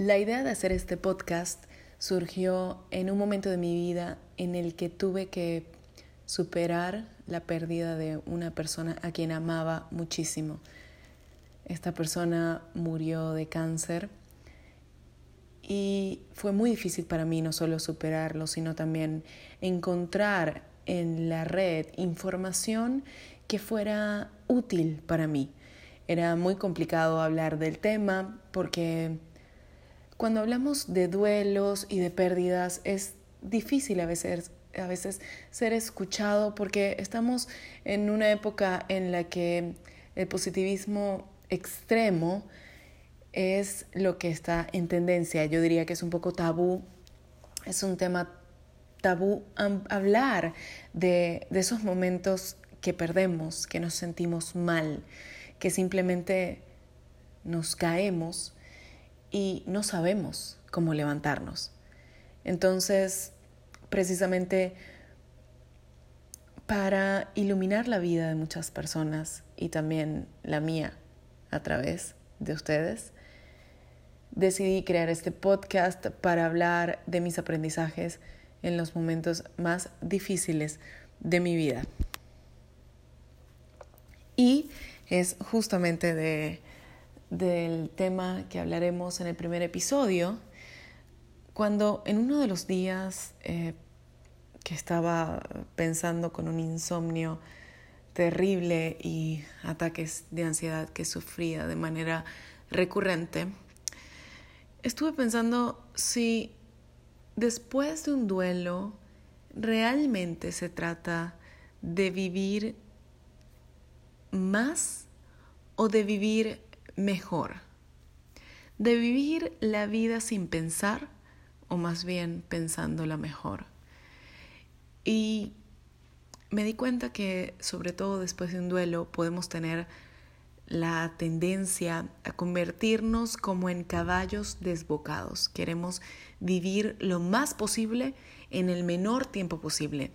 La idea de hacer este podcast surgió en un momento de mi vida en el que tuve que superar la pérdida de una persona a quien amaba muchísimo. Esta persona murió de cáncer y fue muy difícil para mí no solo superarlo, sino también encontrar en la red información que fuera útil para mí. Era muy complicado hablar del tema porque cuando hablamos de duelos y de pérdidas es difícil a veces, a veces ser escuchado porque estamos en una época en la que el positivismo extremo es lo que está en tendencia. Yo diría que es un poco tabú, es un tema tabú hablar de, de esos momentos que perdemos, que nos sentimos mal, que simplemente nos caemos y no sabemos cómo levantarnos. Entonces, precisamente para iluminar la vida de muchas personas y también la mía a través de ustedes, decidí crear este podcast para hablar de mis aprendizajes en los momentos más difíciles de mi vida. Y es justamente de del tema que hablaremos en el primer episodio, cuando en uno de los días eh, que estaba pensando con un insomnio terrible y ataques de ansiedad que sufría de manera recurrente, estuve pensando si después de un duelo realmente se trata de vivir más o de vivir mejor, de vivir la vida sin pensar o más bien pensándola mejor. Y me di cuenta que sobre todo después de un duelo podemos tener la tendencia a convertirnos como en caballos desbocados. Queremos vivir lo más posible en el menor tiempo posible.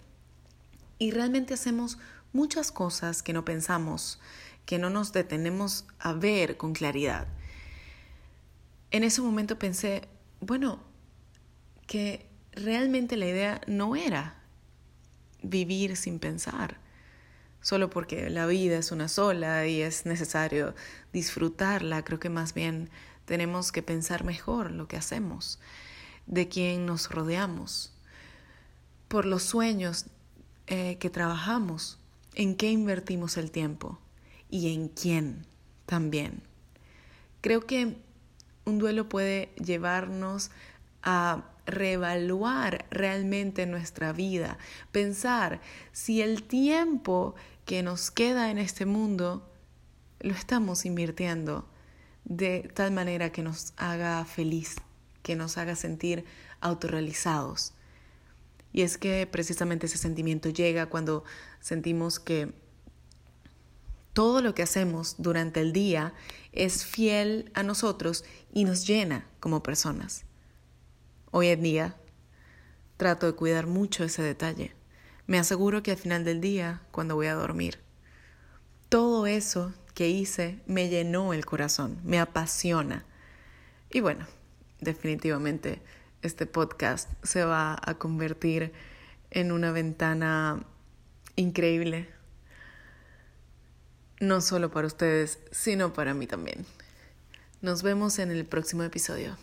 Y realmente hacemos muchas cosas que no pensamos que no nos detenemos a ver con claridad. En ese momento pensé, bueno, que realmente la idea no era vivir sin pensar, solo porque la vida es una sola y es necesario disfrutarla, creo que más bien tenemos que pensar mejor lo que hacemos, de quién nos rodeamos, por los sueños eh, que trabajamos, en qué invertimos el tiempo y en quién también. Creo que un duelo puede llevarnos a reevaluar realmente nuestra vida, pensar si el tiempo que nos queda en este mundo lo estamos invirtiendo de tal manera que nos haga feliz, que nos haga sentir autorrealizados. Y es que precisamente ese sentimiento llega cuando sentimos que todo lo que hacemos durante el día es fiel a nosotros y nos llena como personas. Hoy en día trato de cuidar mucho ese detalle. Me aseguro que al final del día, cuando voy a dormir, todo eso que hice me llenó el corazón, me apasiona. Y bueno, definitivamente este podcast se va a convertir en una ventana increíble no solo para ustedes, sino para mí también. Nos vemos en el próximo episodio.